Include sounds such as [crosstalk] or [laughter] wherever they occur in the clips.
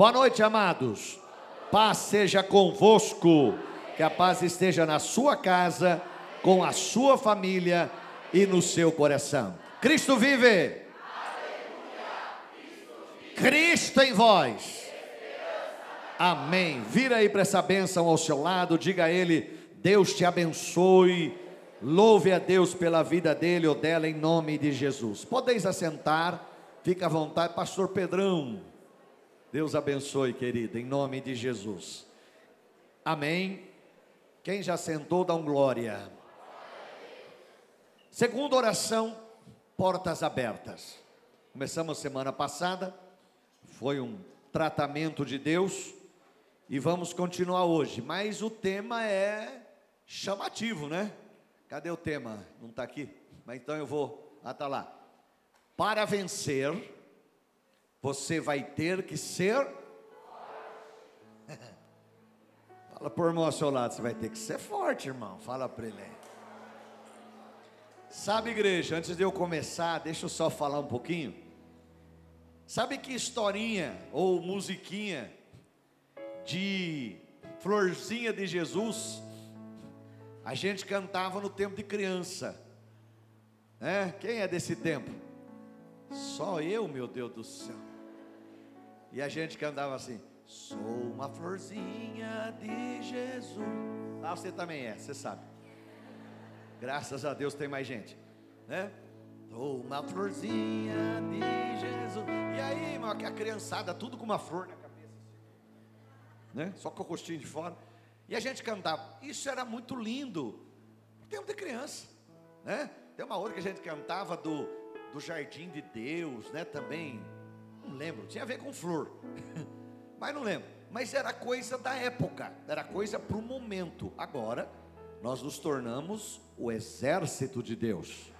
Boa noite, amados. Paz seja convosco. Que a paz esteja na sua casa, com a sua família e no seu coração. Cristo vive. Cristo em vós. Amém. Vira aí para essa bênção ao seu lado, diga a ele: Deus te abençoe. Louve a Deus pela vida dele ou dela em nome de Jesus. Podeis assentar, fica à vontade, Pastor Pedrão. Deus abençoe, querida, em nome de Jesus. Amém. Quem já sentou, dá um glória. Segunda oração, portas abertas. Começamos semana passada, foi um tratamento de Deus e vamos continuar hoje, mas o tema é chamativo, né? Cadê o tema? Não está aqui? Mas então eu vou. Ah, tá lá. Para vencer, você vai ter que ser. [laughs] Fala por irmão ao seu lado, você vai ter que ser forte, irmão. Fala para ele. Sabe, igreja, antes de eu começar, deixa eu só falar um pouquinho. Sabe que historinha ou musiquinha de florzinha de Jesus a gente cantava no tempo de criança. Né? Quem é desse tempo? Só eu, meu Deus do céu. E a gente cantava assim: Sou uma florzinha de Jesus. Ah, você também é, você sabe. Graças a Deus tem mais gente, né? Sou uma florzinha de Jesus. E aí, irmão, a criançada, tudo com uma flor na cabeça, né? Só com o rostinho de fora. E a gente cantava. Isso era muito lindo. Tempo de criança, né? Tem uma hora que a gente cantava do, do Jardim de Deus, né? Também, não lembro, tinha a ver com flor, [laughs] mas não lembro. Mas era coisa da época, era coisa para o momento. Agora, nós nos tornamos o exército de Deus.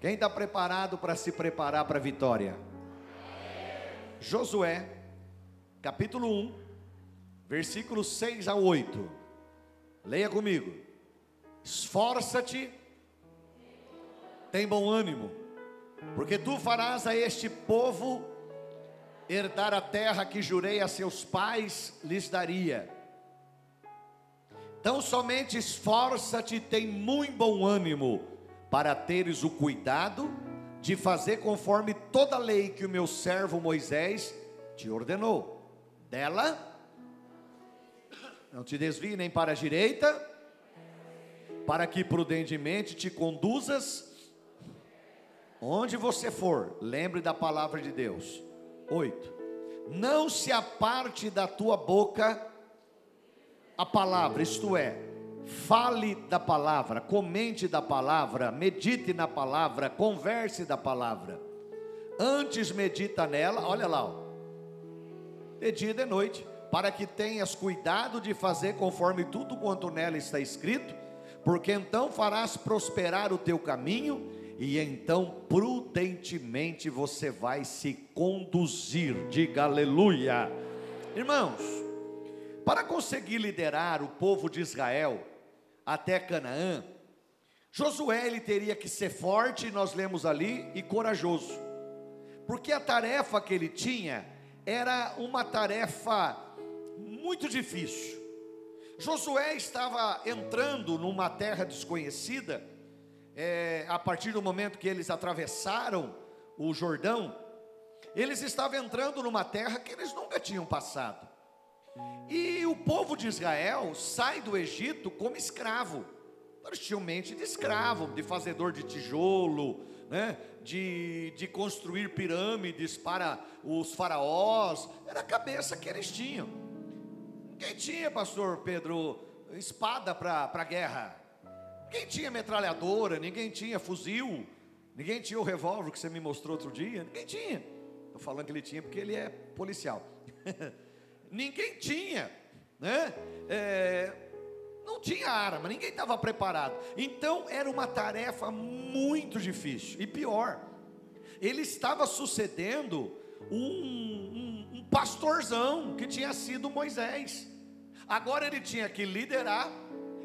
Quem está preparado para se preparar para a vitória? Josué, capítulo 1, versículos 6 a 8. Leia comigo. Esforça-te, tem bom ânimo, porque tu farás a este povo herdar a terra que jurei a seus pais lhes daria. Então somente esforça-te, tem muito bom ânimo, para teres o cuidado de fazer conforme toda a lei que o meu servo Moisés te ordenou. Dela não te desvie nem para a direita, para que prudentemente te conduzas onde você for. Lembre da palavra de Deus. 8. Não se aparte da tua boca a palavra, isto é, fale da palavra, comente da palavra, medite na palavra, converse da palavra. Antes medita nela, olha lá, ó, de dia e de noite para que tenhas cuidado de fazer conforme tudo quanto nela está escrito, porque então farás prosperar o teu caminho e então prudentemente você vai se conduzir. Diga aleluia. Irmãos, para conseguir liderar o povo de Israel até Canaã, Josué ele teria que ser forte, nós lemos ali, e corajoso. Porque a tarefa que ele tinha era uma tarefa muito difícil. Josué estava entrando numa terra desconhecida, é, a partir do momento que eles atravessaram o Jordão, eles estavam entrando numa terra que eles nunca tinham passado. E o povo de Israel sai do Egito como escravo. Eles tinham mente de escravo, de fazedor de tijolo, né? de, de construir pirâmides para os faraós. Era a cabeça que eles tinham. Quem tinha, pastor Pedro, espada para a guerra? Quem tinha metralhadora? Ninguém tinha fuzil? Ninguém tinha o revólver que você me mostrou outro dia? Ninguém tinha. Estou falando que ele tinha porque ele é policial. [laughs] ninguém tinha, né? É, não tinha arma, ninguém estava preparado. Então era uma tarefa muito difícil. E pior, ele estava sucedendo um, um, um pastorzão que tinha sido Moisés. Agora ele tinha que liderar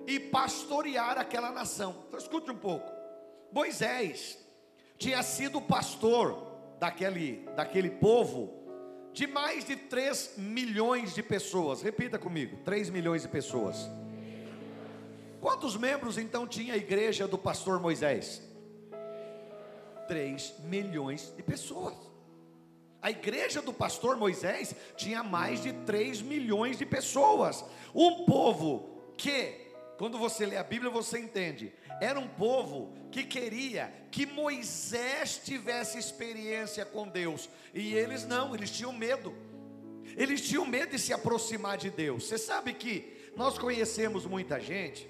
e pastorear aquela nação. Então escute um pouco. Moisés tinha sido pastor daquele, daquele povo de mais de 3 milhões de pessoas. Repita comigo: 3 milhões de pessoas. Quantos membros então tinha a igreja do pastor Moisés? 3 milhões de pessoas. A igreja do pastor Moisés tinha mais de 3 milhões de pessoas. Um povo que, quando você lê a Bíblia, você entende, era um povo que queria que Moisés tivesse experiência com Deus, e eles não, eles tinham medo. Eles tinham medo de se aproximar de Deus. Você sabe que nós conhecemos muita gente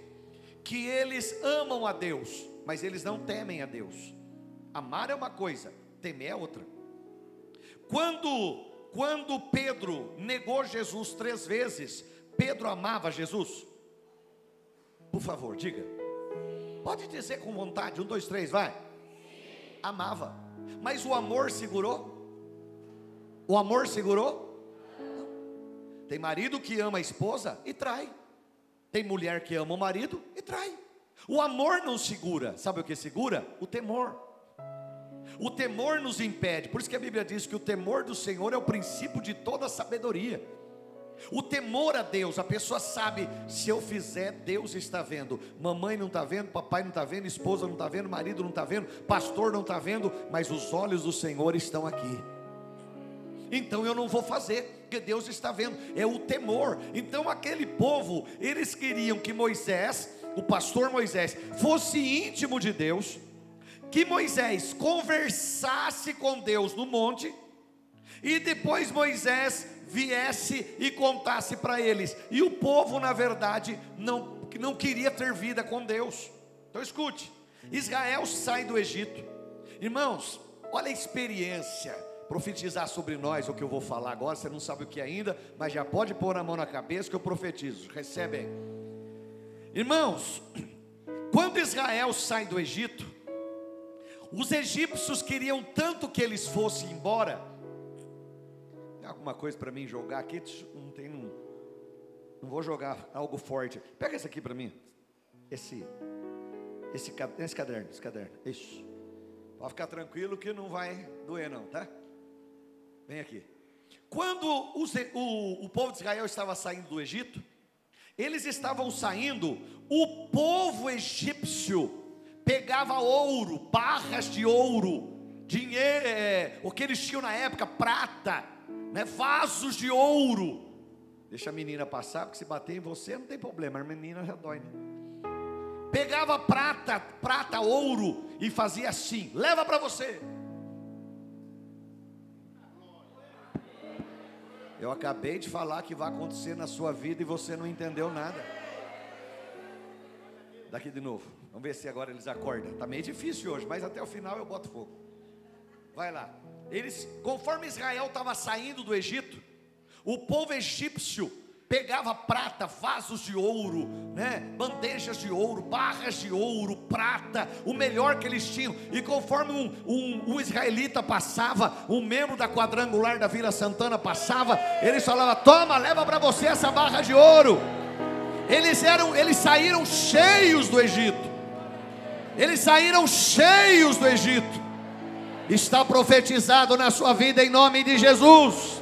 que eles amam a Deus, mas eles não temem a Deus. Amar é uma coisa, temer é outra. Quando quando Pedro negou Jesus três vezes, Pedro amava Jesus? Por favor, diga. Pode dizer com vontade, um, dois, três, vai. Amava, mas o amor segurou? O amor segurou? Tem marido que ama a esposa e trai. Tem mulher que ama o marido e trai. O amor não segura. Sabe o que segura? O temor. O temor nos impede. Por isso que a Bíblia diz que o temor do Senhor é o princípio de toda sabedoria. O temor a Deus, a pessoa sabe, se eu fizer, Deus está vendo. Mamãe não está vendo, papai não está vendo, esposa não está vendo, marido não está vendo, pastor não está vendo, mas os olhos do Senhor estão aqui. Então eu não vou fazer, porque Deus está vendo, é o temor. Então aquele povo, eles queriam que Moisés, o pastor Moisés, fosse íntimo de Deus, que Moisés conversasse com Deus no monte, e depois Moisés viesse e contasse para eles. E o povo, na verdade, não, não queria ter vida com Deus. Então escute: Israel sai do Egito. Irmãos, olha a experiência. Profetizar sobre nós o que eu vou falar agora, você não sabe o que ainda, mas já pode pôr a mão na cabeça que eu profetizo. Recebe aí. Irmãos, [clears throat] quando Israel sai do Egito, os egípcios queriam tanto que eles fossem embora, alguma coisa para mim jogar aqui? Não tem, não, não vou jogar algo forte. Pega esse aqui para mim. Esse, esse, esse caderno, esse caderno. Isso. Pode ficar tranquilo que não vai doer não, tá? Vem aqui. Quando o, o povo de Israel estava saindo do Egito, eles estavam saindo, o povo egípcio pegava ouro, barras de ouro, dinheiro, é, o que eles tinham na época, prata, né, vasos de ouro. Deixa a menina passar, porque se bater em você não tem problema, a menina já dói, né? Pegava prata, prata, ouro e fazia assim: leva para você. Eu acabei de falar que vai acontecer na sua vida e você não entendeu nada. Daqui de novo. Vamos ver se agora eles acordam. Tá meio difícil hoje, mas até o final eu boto fogo. Vai lá. Eles, conforme Israel estava saindo do Egito, o povo egípcio pegava prata, vasos de ouro, né, bandejas de ouro, barras de ouro, prata, o melhor que eles tinham. E conforme um, um, um israelita passava, um membro da quadrangular da Vila Santana passava, eles falavam: Toma, leva para você essa barra de ouro. Eles eram, eles saíram cheios do Egito. Eles saíram cheios do Egito está profetizado na sua vida em nome de Jesus.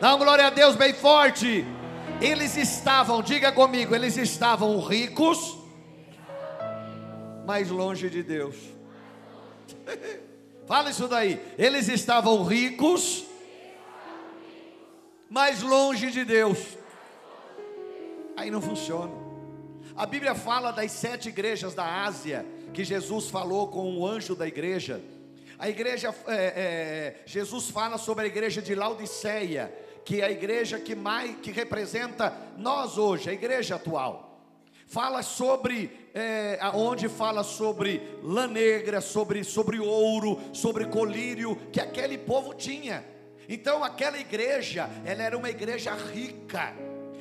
Dá uma glória a Deus bem forte. Eles estavam, diga comigo, eles estavam ricos, mas longe de Deus. [laughs] Fala isso daí. Eles estavam ricos, mas longe de Deus. Aí não funciona. A Bíblia fala das sete igrejas da Ásia que Jesus falou com o anjo da igreja. A igreja, é, é, Jesus fala sobre a igreja de Laodiceia, que é a igreja que mais que representa nós hoje, a igreja atual. Fala sobre, é, onde fala sobre lã negra, sobre, sobre ouro, sobre colírio, que aquele povo tinha. Então aquela igreja, ela era uma igreja rica,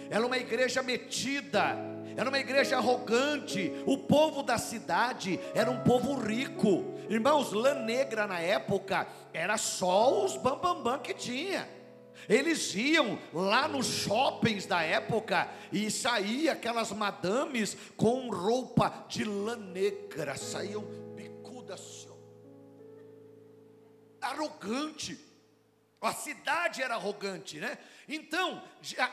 ela era uma igreja metida, era uma igreja arrogante. O povo da cidade era um povo rico. Irmãos, lã negra na época era só os bambambam bam, bam que tinha. Eles iam lá nos shoppings da época e saía aquelas madames com roupa de lã negra, saíam bicudas arrogante. A cidade era arrogante, né? Então,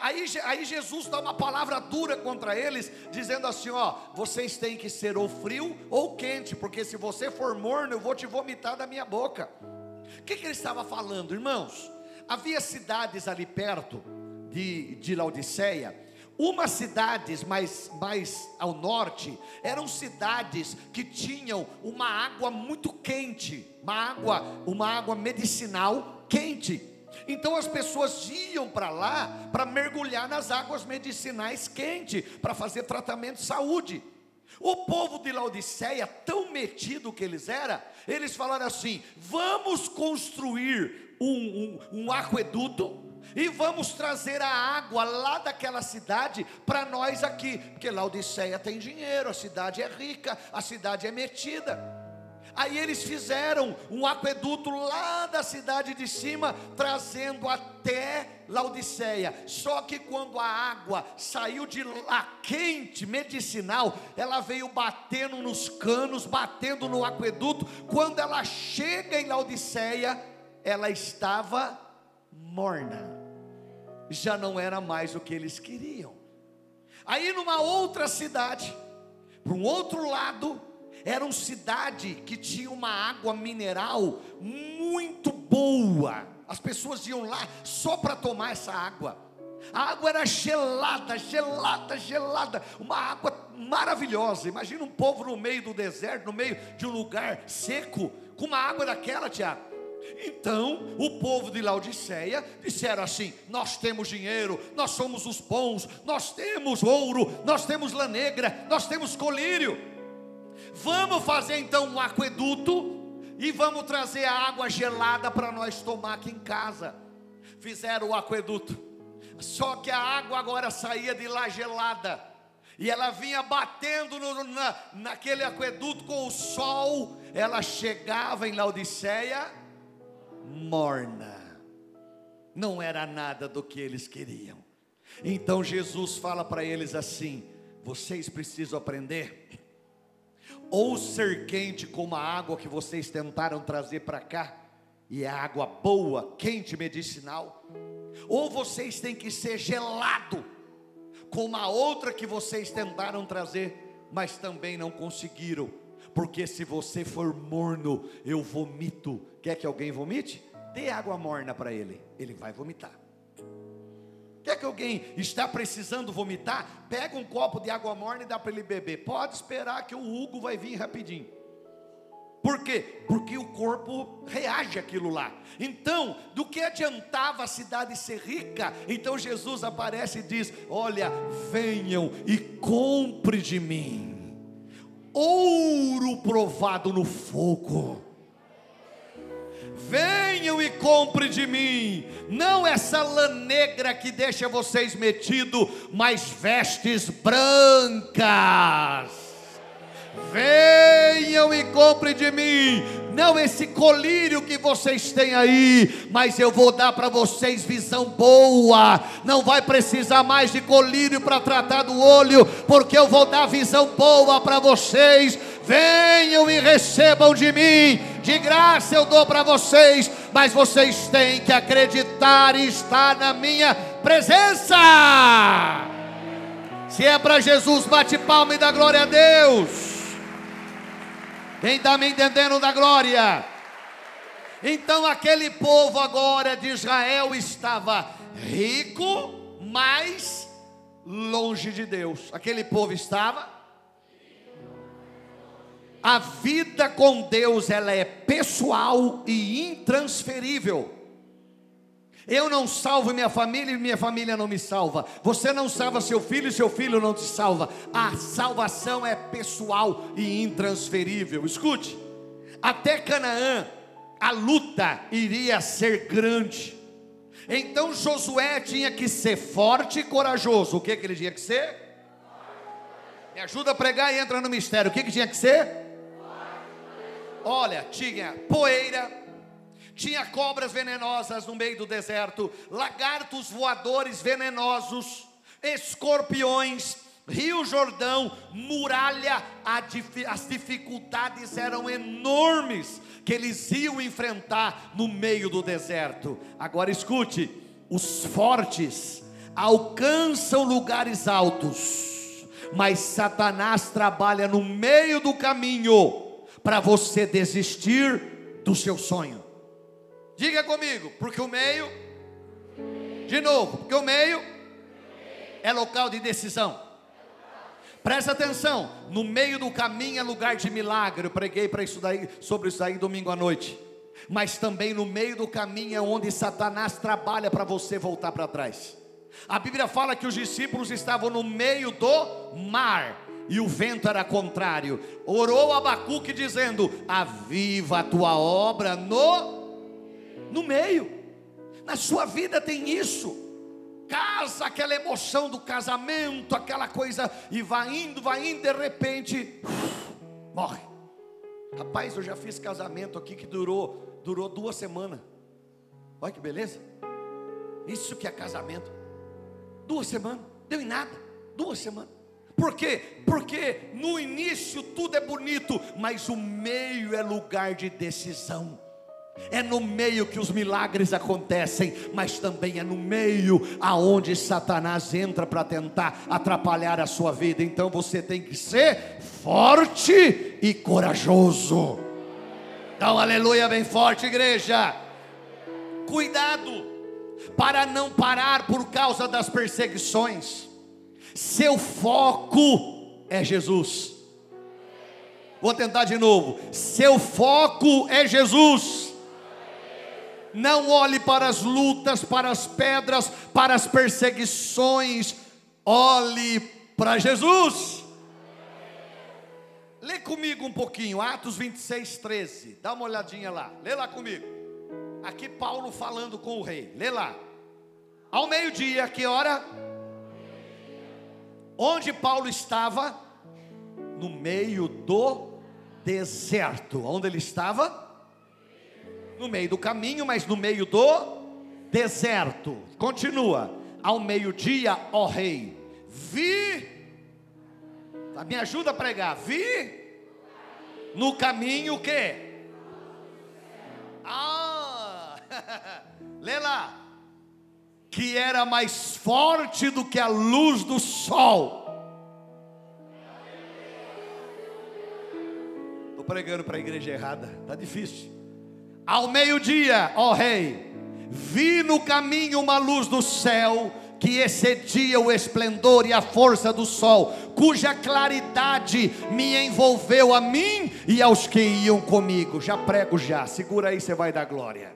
aí, aí Jesus dá uma palavra dura contra eles, dizendo assim: ó, vocês têm que ser ou frio ou quente, porque se você for morno, eu vou te vomitar da minha boca. O que, que ele estava falando, irmãos? Havia cidades ali perto de, de Laodiceia, umas cidades mais, mais ao norte eram cidades que tinham uma água muito quente, uma água, uma água medicinal quente. Então as pessoas iam para lá para mergulhar nas águas medicinais quentes, para fazer tratamento de saúde. O povo de Laodiceia, tão metido que eles eram, eles falaram assim: vamos construir um, um, um aqueduto e vamos trazer a água lá daquela cidade para nós aqui, porque Laodiceia tem dinheiro, a cidade é rica, a cidade é metida. Aí eles fizeram um aqueduto lá da cidade de cima, trazendo até Laodiceia. Só que quando a água saiu de lá quente, medicinal, ela veio batendo nos canos, batendo no aqueduto. Quando ela chega em Laodiceia, ela estava morna. Já não era mais o que eles queriam. Aí numa outra cidade, para um outro lado, era uma cidade que tinha uma água mineral muito boa. As pessoas iam lá só para tomar essa água. A água era gelada, gelada, gelada, uma água maravilhosa. Imagina um povo no meio do deserto, no meio de um lugar seco, com uma água daquela, Tiago. Então, o povo de Laodiceia disseram assim: Nós temos dinheiro, nós somos os bons, nós temos ouro, nós temos lã negra, nós temos colírio. Vamos fazer então um aqueduto e vamos trazer a água gelada para nós tomar aqui em casa. Fizeram o aqueduto, só que a água agora saía de lá gelada. E ela vinha batendo no, na, naquele aqueduto com o sol. Ela chegava em Laodiceia morna. Não era nada do que eles queriam. Então Jesus fala para eles assim: vocês precisam aprender ou ser quente como a água que vocês tentaram trazer para cá, e é água boa, quente, medicinal, ou vocês têm que ser gelado, como a outra que vocês tentaram trazer, mas também não conseguiram, porque se você for morno, eu vomito. Quer que alguém vomite? Dê água morna para ele, ele vai vomitar. Quer que alguém está precisando vomitar? Pega um copo de água morna e dá para ele beber. Pode esperar que o Hugo vai vir rapidinho. Por quê? Porque o corpo reage àquilo lá. Então, do que adiantava a cidade ser rica? Então Jesus aparece e diz: Olha, venham e compre de mim ouro provado no fogo venham e compre de mim, não essa lã negra que deixa vocês metido, mas vestes brancas. Venham e compre de mim, não esse colírio que vocês têm aí, mas eu vou dar para vocês visão boa. Não vai precisar mais de colírio para tratar do olho, porque eu vou dar visão boa para vocês. Venham e recebam de mim de graça eu dou para vocês, mas vocês têm que acreditar e estar na minha presença. Se é para Jesus, bate palma e dá glória a Deus. Quem está me entendendo da glória? Então aquele povo agora de Israel estava rico, mas longe de Deus. Aquele povo estava a vida com Deus ela é pessoal e intransferível. Eu não salvo minha família e minha família não me salva. Você não salva seu filho e seu filho não te salva. A salvação é pessoal e intransferível. Escute, até Canaã a luta iria ser grande. Então Josué tinha que ser forte e corajoso. O que, que ele tinha que ser? Me ajuda a pregar e entra no mistério. O que, que tinha que ser? Olha, tinha poeira, tinha cobras venenosas no meio do deserto, lagartos voadores venenosos, escorpiões, Rio Jordão, muralha, as dificuldades eram enormes que eles iam enfrentar no meio do deserto. Agora escute: os fortes alcançam lugares altos, mas Satanás trabalha no meio do caminho para você desistir do seu sonho. Diga comigo, porque o meio, de novo, porque o meio é local de decisão. Presta atenção, no meio do caminho é lugar de milagre. Eu preguei para isso daí, sobre isso aí domingo à noite. Mas também no meio do caminho é onde Satanás trabalha para você voltar para trás. A Bíblia fala que os discípulos estavam no meio do mar e o vento era contrário. Orou Abacuque dizendo: Aviva a tua obra no no meio. Na sua vida tem isso casa, aquela emoção do casamento, aquela coisa, e vai indo, vai indo, de repente, [sighs] morre. Rapaz, eu já fiz casamento aqui que durou, durou duas semanas. Olha que beleza. Isso que é casamento. Duas semanas, deu em nada. Duas semanas. Por quê? Porque no início tudo é bonito, mas o meio é lugar de decisão. É no meio que os milagres acontecem, mas também é no meio aonde Satanás entra para tentar atrapalhar a sua vida. Então você tem que ser forte e corajoso. Então, aleluia, bem forte, igreja. Cuidado para não parar por causa das perseguições. Seu foco é Jesus. Vou tentar de novo. Seu foco é Jesus não olhe para as lutas, para as pedras, para as perseguições. Olhe para Jesus. Lê comigo um pouquinho, Atos 26, 13. Dá uma olhadinha lá. Lê lá comigo. Aqui Paulo falando com o rei. Lê lá. Ao meio-dia, que hora? Onde Paulo estava? No meio do deserto. Onde ele estava? no meio do caminho, mas no meio do deserto. Continua. Ao meio-dia, ó rei, vi. Me ajuda a pregar. Vi no caminho o quê? Ah, [laughs] lê lá. Que era mais forte do que a luz do sol. Pregando para a igreja errada, tá difícil. Ao meio-dia, ó rei, vi no caminho uma luz do céu que excedia o esplendor e a força do sol, cuja claridade me envolveu a mim e aos que iam comigo. Já prego já, segura aí, você vai dar glória.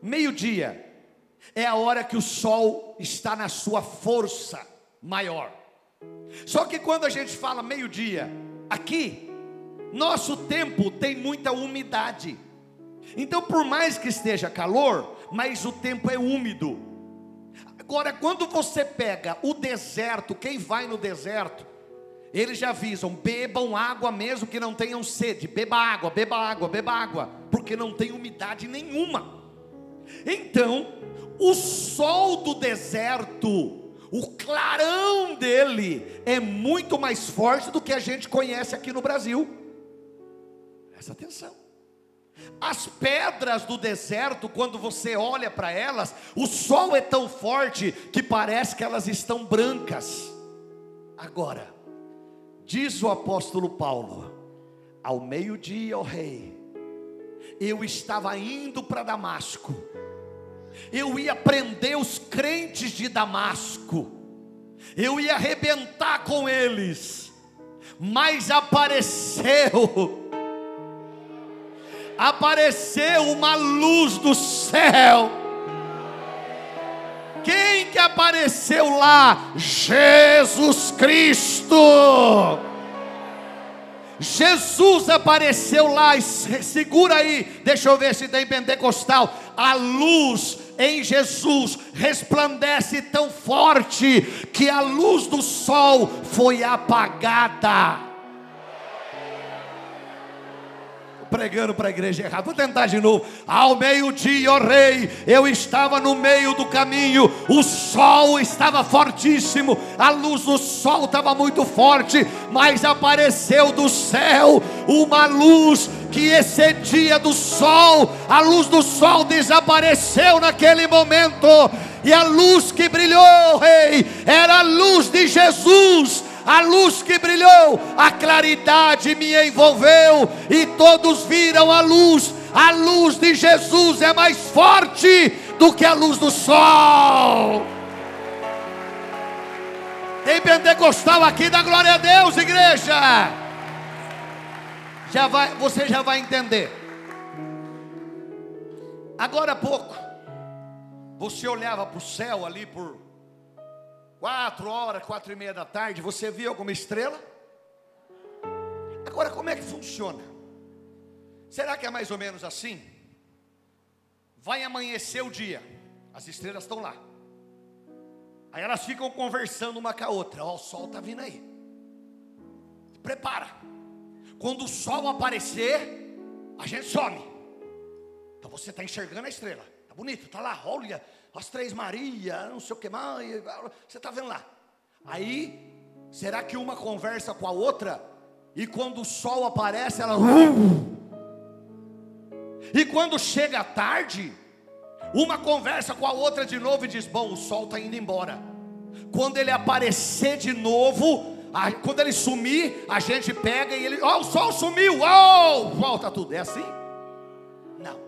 Meio-dia é a hora que o sol está na sua força maior. Só que quando a gente fala meio-dia, aqui, nosso tempo tem muita umidade. Então, por mais que esteja calor, mas o tempo é úmido. Agora, quando você pega o deserto, quem vai no deserto, eles já avisam: bebam água mesmo que não tenham sede, beba água, beba água, beba água, porque não tem umidade nenhuma. Então, o sol do deserto, o clarão dele é muito mais forte do que a gente conhece aqui no Brasil. Presta atenção. As pedras do deserto, quando você olha para elas, o sol é tão forte que parece que elas estão brancas. Agora, diz o apóstolo Paulo: ao meio-dia, ó rei, eu estava indo para Damasco, eu ia prender os crentes de Damasco, eu ia arrebentar com eles, mas apareceu apareceu uma luz do céu. Quem que apareceu lá? Jesus Cristo. Jesus apareceu lá, segura aí, deixa eu ver se tem pentecostal. A luz em Jesus resplandece tão forte que a luz do sol foi apagada pregando para a igreja errada. Vou tentar de novo. Ao meio-dia, ó rei, eu estava no meio do caminho, o sol estava fortíssimo, a luz do sol estava muito forte, mas apareceu do céu uma luz que excedia do sol, a luz do sol desapareceu naquele momento, e a luz que brilhou, rei, era a luz de Jesus a luz que brilhou, a claridade me envolveu e todos viram a luz. A luz de Jesus é mais forte do que a luz do sol. Tem pentecostal aqui, da glória a Deus, igreja. Já vai, você já vai entender. Agora há pouco, você olhava para o céu ali por quatro horas, quatro e meia da tarde, você viu alguma estrela? Agora, como é que funciona? Será que é mais ou menos assim? Vai amanhecer o dia, as estrelas estão lá. Aí elas ficam conversando uma com a outra. Ó, o sol está vindo aí. Prepara. Quando o sol aparecer, a gente some. Então você está enxergando a estrela. Tá bonito, tá lá. Olha, as três Maria, não sei o que mais, você está vendo lá. Aí, será que uma conversa com a outra, e quando o sol aparece, ela. E quando chega a tarde, uma conversa com a outra de novo e diz: Bom, o sol está indo embora. Quando ele aparecer de novo, a, quando ele sumir, a gente pega e ele, ó, oh, o sol sumiu, ó, oh, volta tudo. É assim? Não,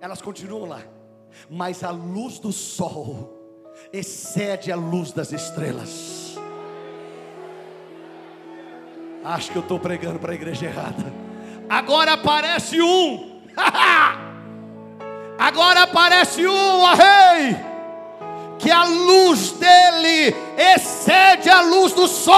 elas continuam lá mas a luz do sol excede a luz das estrelas. Acho que eu estou pregando para a igreja errada. Agora aparece um. [laughs] Agora aparece um, ó rei. Que a luz dele excede a luz do sol.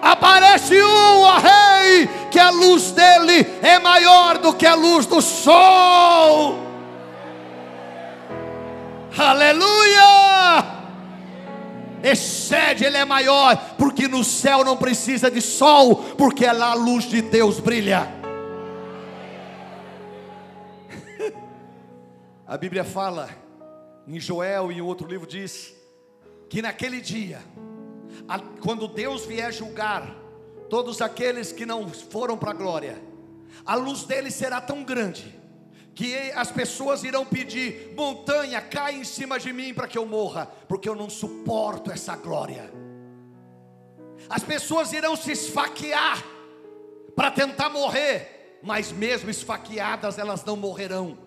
Aparece um, ó rei, que a luz dele é maior do que a luz do sol. Aleluia! Excede, ele é maior, porque no céu não precisa de sol, porque é lá a luz de Deus brilha. [laughs] A Bíblia fala, em Joel e em outro livro diz, que naquele dia, quando Deus vier julgar todos aqueles que não foram para a glória, a luz deles será tão grande, que as pessoas irão pedir: montanha, cai em cima de mim para que eu morra, porque eu não suporto essa glória. As pessoas irão se esfaquear para tentar morrer, mas mesmo esfaqueadas elas não morrerão,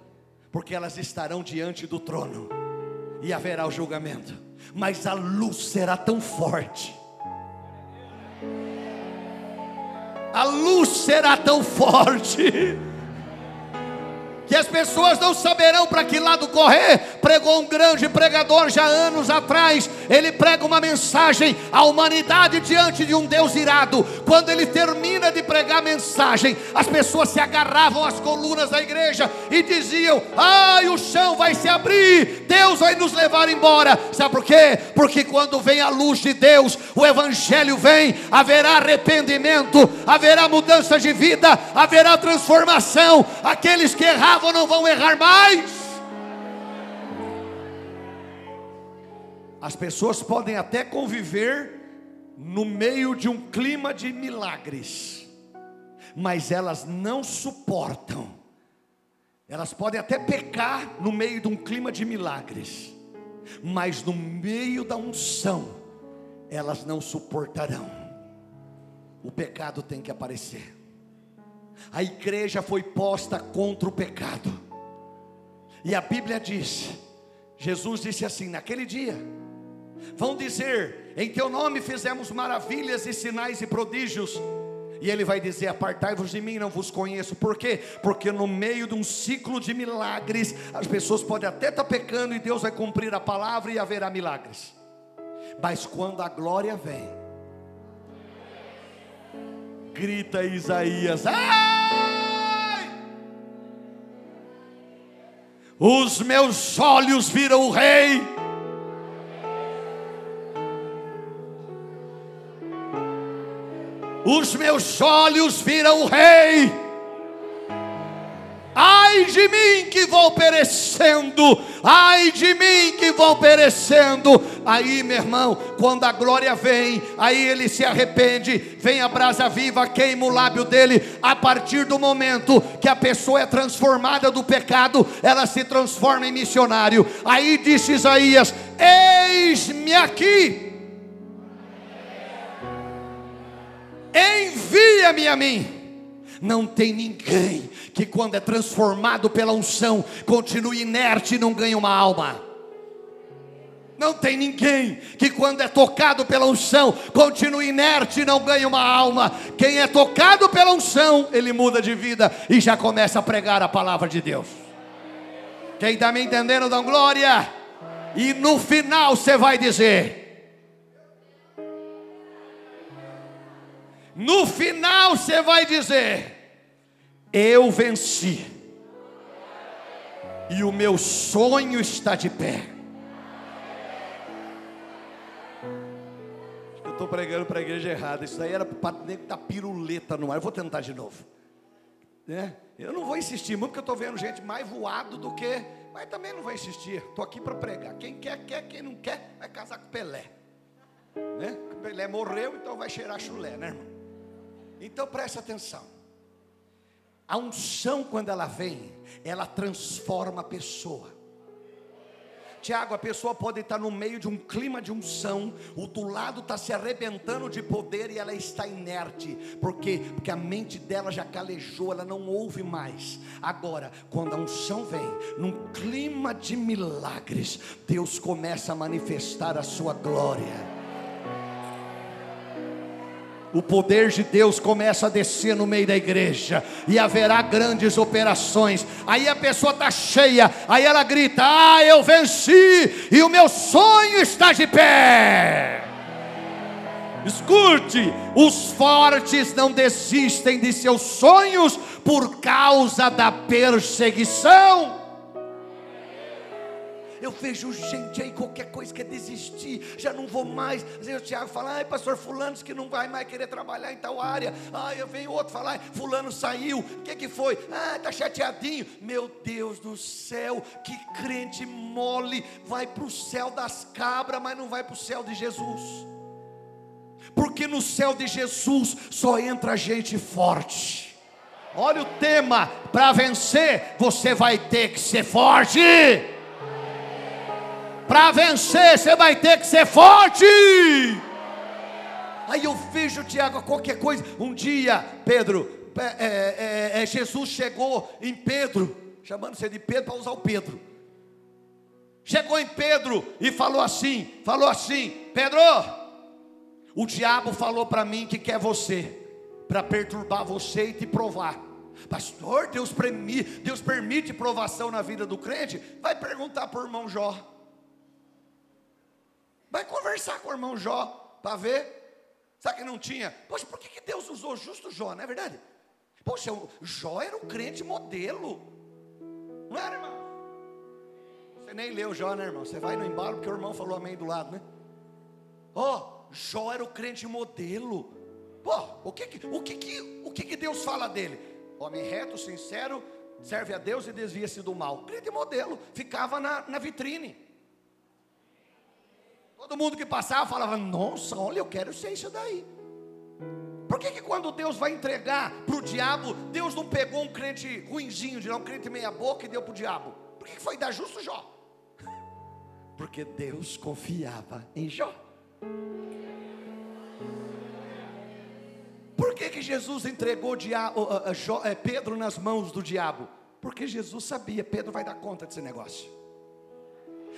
porque elas estarão diante do trono e haverá o julgamento. Mas a luz será tão forte a luz será tão forte que as pessoas não saberão para que lado correr. Pregou um grande pregador já anos atrás. Ele prega uma mensagem à humanidade diante de um Deus irado. Quando ele termina de pregar a mensagem, as pessoas se agarravam às colunas da igreja e diziam: Ai, o chão vai se abrir, Deus vai nos levar embora. Sabe por quê? Porque quando vem a luz de Deus, o Evangelho vem, haverá arrependimento, haverá mudança de vida, haverá transformação. Aqueles que erraram erravam não vão errar mais. As pessoas podem até conviver no meio de um clima de milagres, mas elas não suportam. Elas podem até pecar no meio de um clima de milagres, mas no meio da unção, elas não suportarão. O pecado tem que aparecer. A igreja foi posta contra o pecado. E a Bíblia diz: Jesus disse assim: naquele dia, vão dizer, em teu nome fizemos maravilhas e sinais e prodígios. E ele vai dizer: Apartai-vos de mim, não vos conheço. Por quê? Porque no meio de um ciclo de milagres, as pessoas podem até estar pecando e Deus vai cumprir a palavra e haverá milagres. Mas quando a glória vem, grita Isaías: Ai! Os meus olhos viram o Rei. Os meus olhos viram o Rei. Ai de mim que vou perecendo, ai de mim que vou perecendo. Aí, meu irmão, quando a glória vem, aí ele se arrepende, vem a brasa viva, queima o lábio dele. A partir do momento que a pessoa é transformada do pecado, ela se transforma em missionário. Aí disse Isaías: Eis-me aqui, envia-me a mim. Não tem ninguém que, quando é transformado pela unção, continue inerte e não ganhe uma alma. Não tem ninguém que, quando é tocado pela unção, continue inerte e não ganhe uma alma. Quem é tocado pela unção, ele muda de vida e já começa a pregar a palavra de Deus. Quem está me entendendo, dá glória. E no final você vai dizer: No final você vai dizer: Eu venci, e o meu sonho está de pé. Estou pregando para a igreja errada. Isso daí era para nego estar piruleta no ar. Eu vou tentar de novo. Né? Eu não vou insistir muito, porque eu estou vendo gente mais voado do que. Mas também não vou insistir. Estou aqui para pregar. Quem quer, quer. Quem não quer, vai casar com Pelé. Né? Pelé morreu, então vai cheirar chulé, né, irmão? Então preste atenção. A unção, quando ela vem, ela transforma a pessoa. Tiago, a pessoa pode estar no meio de um clima de unção, o do lado está se arrebentando de poder e ela está inerte. Por quê? Porque a mente dela já calejou, ela não ouve mais. Agora, quando a unção vem, num clima de milagres, Deus começa a manifestar a sua glória o poder de Deus começa a descer no meio da igreja e haverá grandes operações. Aí a pessoa está cheia, aí ela grita: Ah, eu venci e o meu sonho está de pé. Escute, os fortes não desistem de seus sonhos por causa da perseguição. Eu vejo gente aí, qualquer coisa quer desistir, já não vou mais. Às vezes o Tiago fala, ai, pastor Fulano que não vai mais querer trabalhar em tal área. Ai, eu venho outro falar, Fulano saiu, o que, que foi? Ah, está chateadinho. Meu Deus do céu, que crente mole, vai para o céu das cabras, mas não vai para o céu de Jesus. Porque no céu de Jesus só entra gente forte. Olha o tema: para vencer, você vai ter que ser forte. Para vencer, você vai ter que ser forte. Aí eu vejo, Tiago, qualquer coisa. Um dia, Pedro, é, é, é, é Jesus chegou em Pedro, chamando você de Pedro para usar o Pedro. Chegou em Pedro e falou assim: falou assim, Pedro, o diabo falou para mim que quer você, para perturbar você e te provar. Pastor, Deus permite, Deus permite provação na vida do crente? Vai perguntar para o irmão Jó. Vai conversar com o irmão Jó para ver. Sabe que não tinha? Poxa, por que, que Deus usou justo Jó, não é verdade? Poxa, Jó era um crente modelo. Não era, irmão? Você nem leu Jó, né, irmão? Você vai no embalo porque o irmão falou amém do lado, né? Ó, oh, Jó era o crente modelo. Pô, o que que, o que, que, o que, que Deus fala dele? Homem reto, sincero, serve a Deus e desvia-se do mal. Crente modelo, ficava na, na vitrine. Todo mundo que passava falava: Nossa, olha, eu quero ser isso daí. Por que, que quando Deus vai entregar para o diabo, Deus não pegou um crente ruinzinho, de um crente meia boca e deu para o diabo? Por que, que foi dar justo Jó? [laughs] Porque Deus confiava em Jó. Por que, que Jesus entregou diabo, uh, Pedro nas mãos do diabo? Porque Jesus sabia, Pedro vai dar conta desse negócio.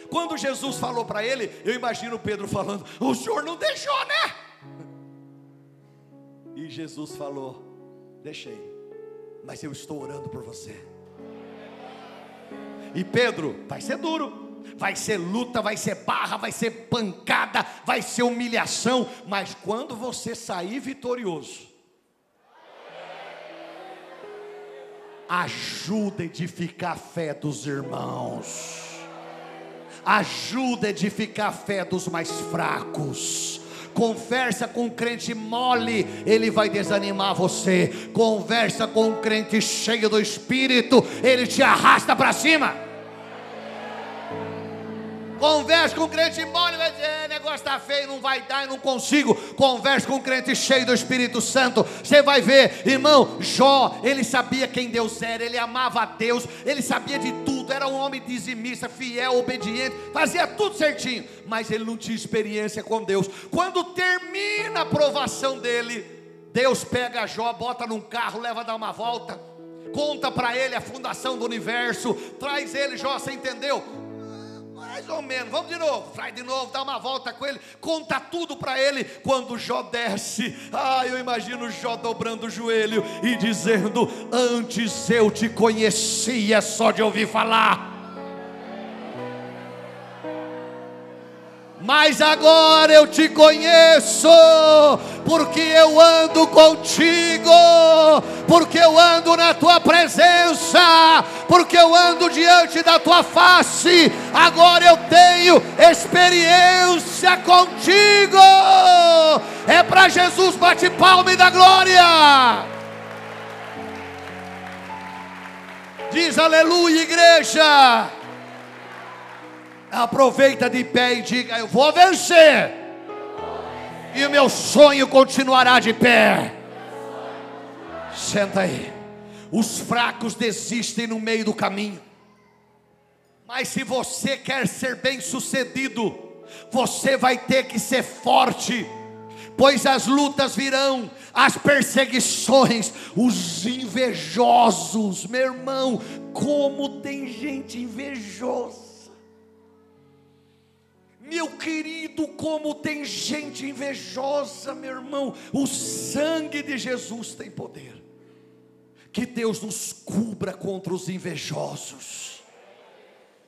Quando Jesus falou para ele, eu imagino Pedro falando: O senhor não deixou, né? E Jesus falou: Deixei, mas eu estou orando por você. E Pedro, vai ser duro, vai ser luta, vai ser barra, vai ser pancada, vai ser humilhação, mas quando você sair vitorioso, ajuda a edificar a fé dos irmãos ajuda a edificar a fé dos mais fracos. Conversa com um crente mole, ele vai desanimar você. Conversa com um crente cheio do Espírito, ele te arrasta para cima. Converse com um crente mole, vai dizer, é, negócio está feio, não vai dar, eu não consigo. Converse com um crente cheio do Espírito Santo. Você vai ver, irmão, Jó, ele sabia quem Deus era, ele amava a Deus, ele sabia de tudo, era um homem dizimista, fiel, obediente, fazia tudo certinho, mas ele não tinha experiência com Deus. Quando termina a provação dele, Deus pega Jó, bota num carro, leva a dar uma volta, conta para ele a fundação do universo, traz ele, Jó, você entendeu? Ou menos, vamos de novo, vai de novo, dá uma volta com ele, conta tudo para ele. Quando Jó desce, ah, eu imagino Jó dobrando o joelho e dizendo: Antes eu te conhecia só de ouvir falar mas agora eu te conheço, porque eu ando contigo, porque eu ando na tua presença, porque eu ando diante da tua face, agora eu tenho experiência contigo. É para Jesus, bate palma e dá glória. Diz aleluia, igreja. Aproveita de pé e diga: Eu vou vencer. E o meu sonho continuará de pé. Senta aí. Os fracos desistem no meio do caminho. Mas se você quer ser bem-sucedido, você vai ter que ser forte, pois as lutas virão, as perseguições, os invejosos, meu irmão, como tem gente invejosa. Meu querido, como tem gente invejosa, meu irmão. O sangue de Jesus tem poder. Que Deus nos cubra contra os invejosos.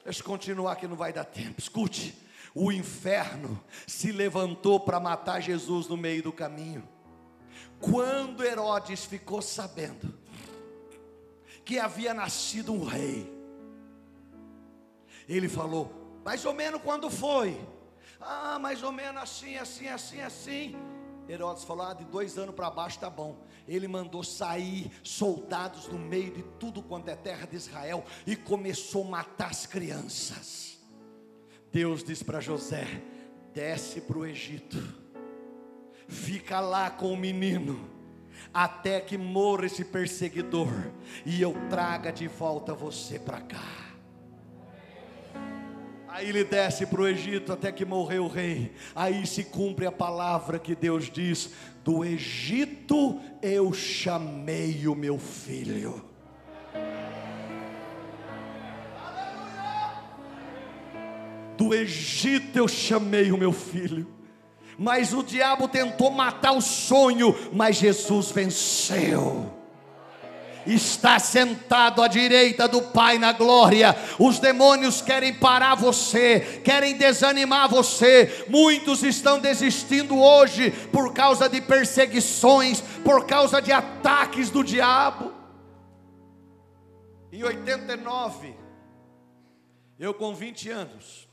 Deixa eu continuar que não vai dar tempo. Escute: o inferno se levantou para matar Jesus no meio do caminho. Quando Herodes ficou sabendo que havia nascido um rei, ele falou: mais ou menos quando foi? Ah, mais ou menos assim, assim, assim, assim. Herodes falou: ah, de dois anos para baixo tá bom. Ele mandou sair soldados no meio de tudo quanto é terra de Israel e começou a matar as crianças. Deus disse para José: desce para o Egito, fica lá com o menino, até que morra esse perseguidor, e eu traga de volta você para cá. Aí ele desce para o Egito até que morreu o rei. Aí se cumpre a palavra que Deus diz: Do Egito eu chamei o meu filho. Do Egito eu chamei o meu filho. Mas o diabo tentou matar o sonho, mas Jesus venceu está sentado à direita do Pai na glória. Os demônios querem parar você, querem desanimar você. Muitos estão desistindo hoje por causa de perseguições, por causa de ataques do diabo. Em 89, eu com 20 anos,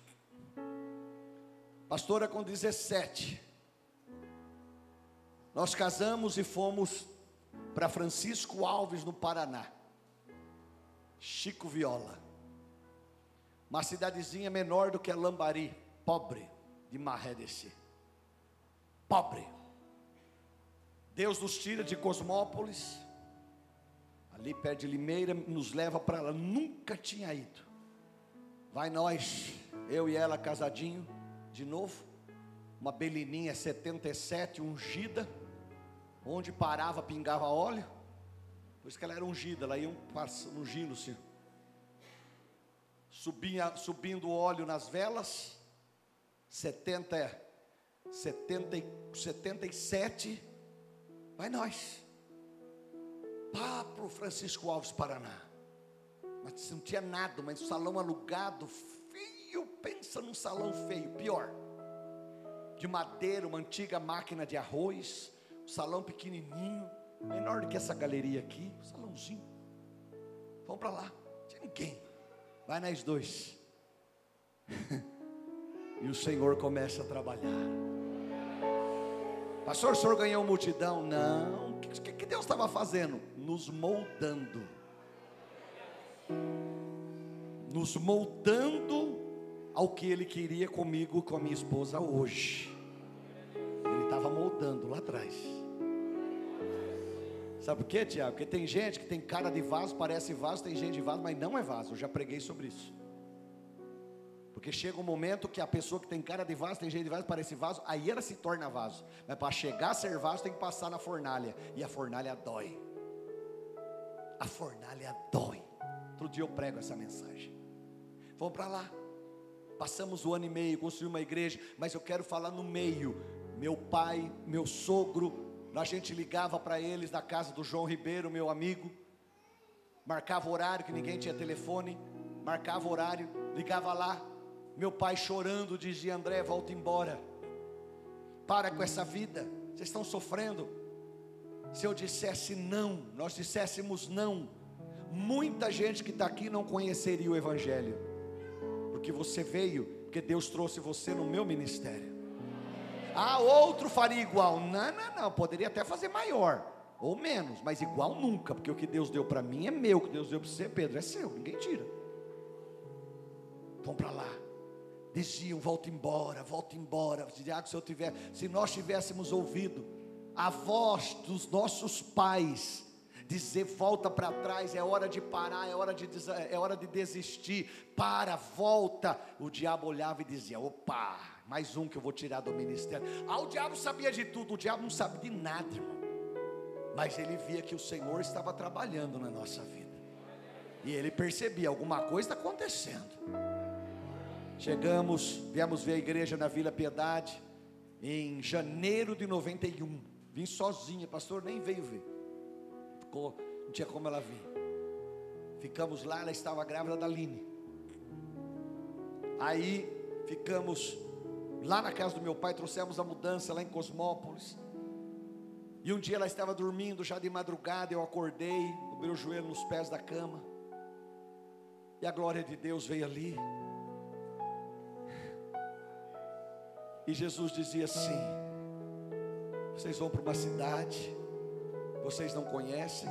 pastora com 17, nós casamos e fomos para Francisco Alves, no Paraná. Chico Viola. Uma cidadezinha menor do que a Lambari, pobre, de Marré desse. Pobre. Deus nos tira de Cosmópolis, ali perto de Limeira, nos leva para lá. Nunca tinha ido. Vai nós, eu e ela casadinho, de novo. Uma belininha 77, ungida Onde parava, pingava óleo. Por isso que ela era ungida, ela ia ungindo-se. Subia, subindo óleo nas velas. 70, 70, 77. Vai nós. Pá para o Francisco Alves Paraná. Mas não tinha nada, mas um salão alugado, feio. Pensa num salão feio, pior. De madeira, uma antiga máquina de arroz salão pequenininho, menor do que essa galeria aqui, salãozinho. Vamos para lá, não tinha ninguém. Vai nós dois. [laughs] e o Senhor começa a trabalhar. Pastor, o senhor ganhou multidão? Não. O que, que Deus estava fazendo? Nos moldando. Nos moldando ao que Ele queria comigo, com a minha esposa hoje. Ele estava moldando lá atrás. Sabe por quê, Tiago? Porque tem gente que tem cara de vaso, parece vaso, tem gente de vaso, mas não é vaso. Eu já preguei sobre isso. Porque chega um momento que a pessoa que tem cara de vaso, tem jeito de vaso, parece vaso, aí ela se torna vaso. Mas para chegar a ser vaso, tem que passar na fornalha. E a fornalha dói. A fornalha dói. Outro dia eu prego essa mensagem. Vamos para lá. Passamos o ano e meio, construímos uma igreja, mas eu quero falar no meio. Meu pai, meu sogro, a gente ligava para eles da casa do João Ribeiro, meu amigo. Marcava horário, que ninguém tinha telefone. Marcava horário, ligava lá. Meu pai chorando dizia: André, volta embora. Para com essa vida. Vocês estão sofrendo. Se eu dissesse não, nós disséssemos não, muita gente que está aqui não conheceria o Evangelho. Porque você veio, porque Deus trouxe você no meu ministério. Ah, outro faria igual. Não, não, não. Poderia até fazer maior. Ou menos, mas igual nunca. Porque o que Deus deu para mim é meu. O que Deus deu para você, Pedro, é seu. Ninguém tira. Vão para lá. Diziam, volta embora, volta embora. Diago, se eu tiver, se nós tivéssemos ouvido a voz dos nossos pais, dizer volta para trás, é hora de parar, é hora de, é hora de desistir, para, volta. O diabo olhava e dizia: opa, mais um que eu vou tirar do ministério. Ah, o diabo sabia de tudo, o diabo não sabe de nada, irmão. Mas ele via que o Senhor estava trabalhando na nossa vida. E ele percebia, alguma coisa está acontecendo. Chegamos, viemos ver a igreja na Vila Piedade, em janeiro de 91. Vim sozinha, pastor nem veio ver. Ficou, não tinha como ela vir. Ficamos lá, ela estava grávida da Line. Aí ficamos Lá na casa do meu pai, trouxemos a mudança lá em Cosmópolis. E um dia ela estava dormindo, já de madrugada, eu acordei, o meu joelho nos pés da cama. E a glória de Deus veio ali. E Jesus dizia assim: Vocês vão para uma cidade, vocês não conhecem,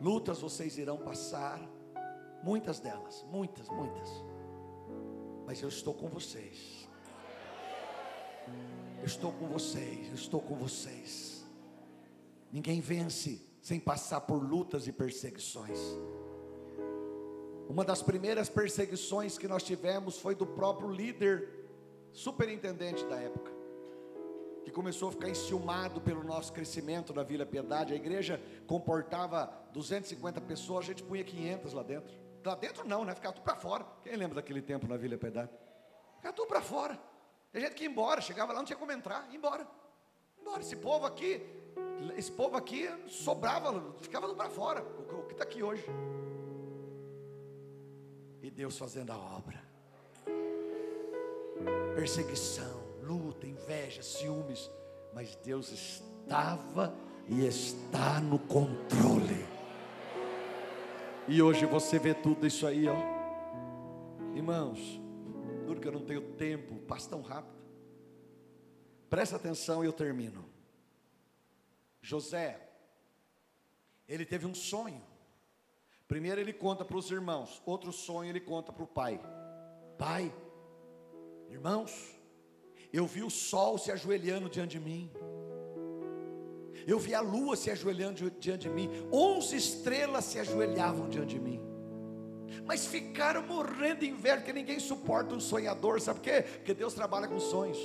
lutas vocês irão passar, muitas delas, muitas, muitas, mas eu estou com vocês. Eu estou com vocês, eu estou com vocês. Ninguém vence sem passar por lutas e perseguições. Uma das primeiras perseguições que nós tivemos foi do próprio líder, superintendente da época, que começou a ficar enciumado pelo nosso crescimento na Vila Piedade. A igreja comportava 250 pessoas, a gente punha 500 lá dentro. Lá dentro não, né? Ficava tudo para fora. Quem lembra daquele tempo na Vila Piedade? Ficava tudo para fora. Tem gente que ia embora, chegava lá, não tinha como entrar, ia embora. Embora. Esse povo aqui, esse povo aqui sobrava, ficava para fora. O que está aqui hoje? E Deus fazendo a obra. Perseguição, luta, inveja, ciúmes. Mas Deus estava e está no controle. E hoje você vê tudo isso aí, ó. Irmãos, duro que eu não tenho tempo, passa tão rápido. Presta atenção e eu termino. José, ele teve um sonho. Primeiro ele conta para os irmãos, outro sonho ele conta para o pai. Pai, irmãos, eu vi o sol se ajoelhando diante de mim. Eu vi a lua se ajoelhando diante de mim. Onze estrelas se ajoelhavam diante de mim mas ficaram morrendo de inveja, porque ninguém suporta um sonhador, sabe por quê? Porque Deus trabalha com sonhos,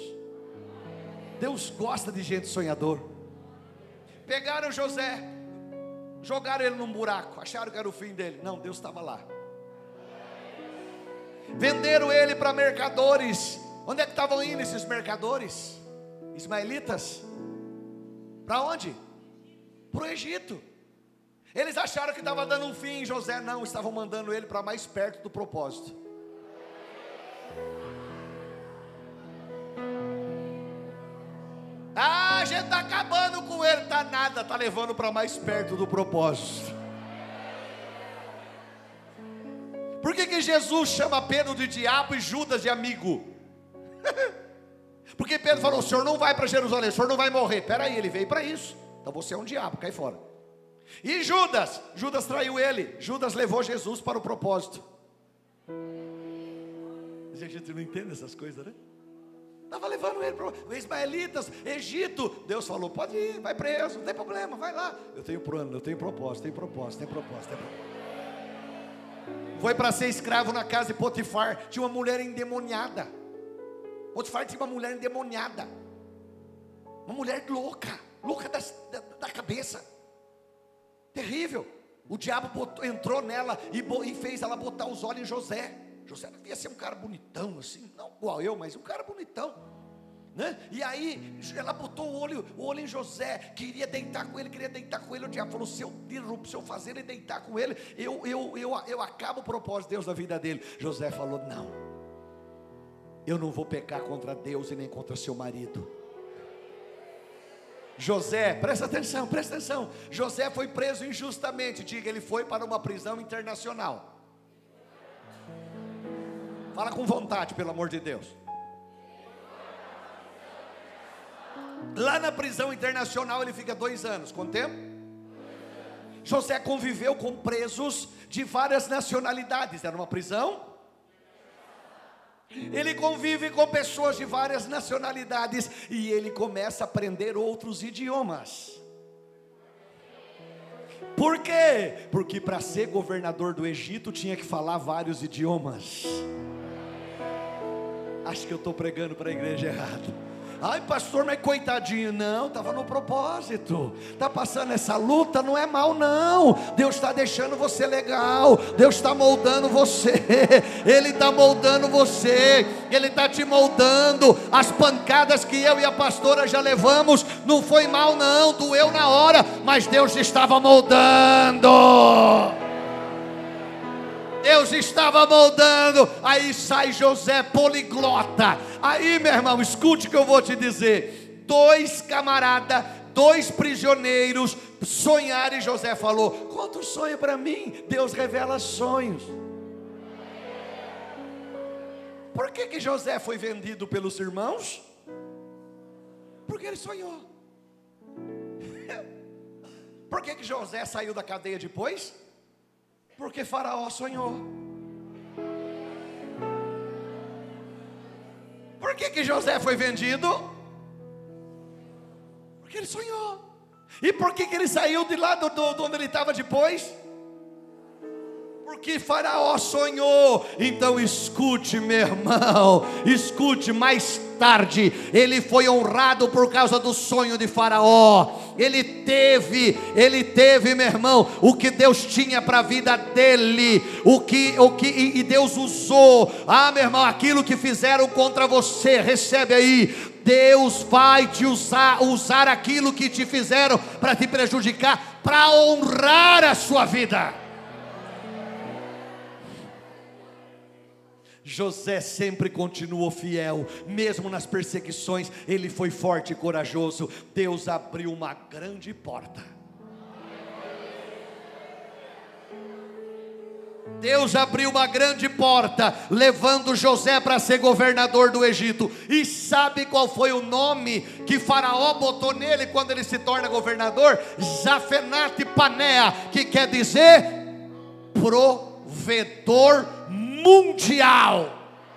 Deus gosta de gente sonhador. Pegaram José, jogaram ele num buraco, acharam que era o fim dele, não, Deus estava lá. Venderam ele para mercadores, onde é que estavam indo esses mercadores? Ismaelitas? Para onde? Para o Egito. Eles acharam que estava dando um fim em José, não, estavam mandando ele para mais perto do propósito. Ah, a gente está acabando com ele, tá nada, está levando para mais perto do propósito. Por que, que Jesus chama Pedro de diabo e Judas de amigo? [laughs] Porque Pedro falou: o senhor não vai para Jerusalém, o senhor não vai morrer. Peraí, ele veio para isso. Então você é um diabo, cai fora. E Judas, Judas traiu ele. Judas levou Jesus para o propósito. A gente não entende essas coisas, né? Estava levando ele para Ismaelitas, Egito. Deus falou: pode ir, vai preso, não tem problema, vai lá. Eu tenho plano, eu tenho propósito, tenho propósito, tenho propósito, tenho. Foi para ser escravo na casa de Potifar. Tinha uma mulher endemoniada. Potifar tinha uma mulher endemoniada. Uma mulher louca, louca da, da, da cabeça. Terrível. O diabo botou, entrou nela e, e, fez ela botar os olhos em José. José devia ser um cara bonitão, assim, não igual eu, mas um cara bonitão. Né? E aí ela botou o olho, o olho em José, queria deitar com ele, queria deitar com ele. O diabo falou: se eu, se eu fazer ele deitar com ele, eu, eu, eu, eu acabo o propósito de Deus na vida dele. José falou: Não, eu não vou pecar contra Deus e nem contra seu marido. José, presta atenção, presta atenção. José foi preso injustamente. Diga, ele foi para uma prisão internacional. Fala com vontade, pelo amor de Deus. Lá na prisão internacional ele fica dois anos. Quanto tempo? José conviveu com presos de várias nacionalidades. Era uma prisão ele convive com pessoas de várias nacionalidades e ele começa a aprender outros idiomas. Por quê? Porque para ser governador do Egito tinha que falar vários idiomas. Acho que eu estou pregando para a igreja errada. Ai, pastor, mas coitadinho, não, estava no propósito. Está passando essa luta, não é mal, não. Deus está deixando você legal. Deus está [laughs] moldando você. Ele está moldando você. Ele está te moldando. As pancadas que eu e a pastora já levamos, não foi mal, não. Doeu na hora, mas Deus estava moldando. Deus estava moldando. Aí sai José poliglota. Aí, meu irmão, escute o que eu vou te dizer. Dois camaradas, dois prisioneiros sonharam e José falou: Conta sonho para mim. Deus revela sonhos. Por que, que José foi vendido pelos irmãos? Porque ele sonhou. [laughs] Por que, que José saiu da cadeia depois? Porque Faraó sonhou. Por que, que José foi vendido? Porque ele sonhou. E por que, que ele saiu de lá do, do, onde ele estava depois? Porque Faraó sonhou. Então escute, meu irmão, escute mais tarde. Ele foi honrado por causa do sonho de Faraó. Ele teve, ele teve, meu irmão, o que Deus tinha para a vida dele, o que, o que e Deus usou. Ah, meu irmão, aquilo que fizeram contra você, recebe aí. Deus vai te usar, usar aquilo que te fizeram para te prejudicar, para honrar a sua vida. José sempre continuou fiel, mesmo nas perseguições, ele foi forte e corajoso. Deus abriu uma grande porta. Deus abriu uma grande porta, levando José para ser governador do Egito. E sabe qual foi o nome que Faraó botou nele quando ele se torna governador? Zafenate Panea, que quer dizer provedor mundial.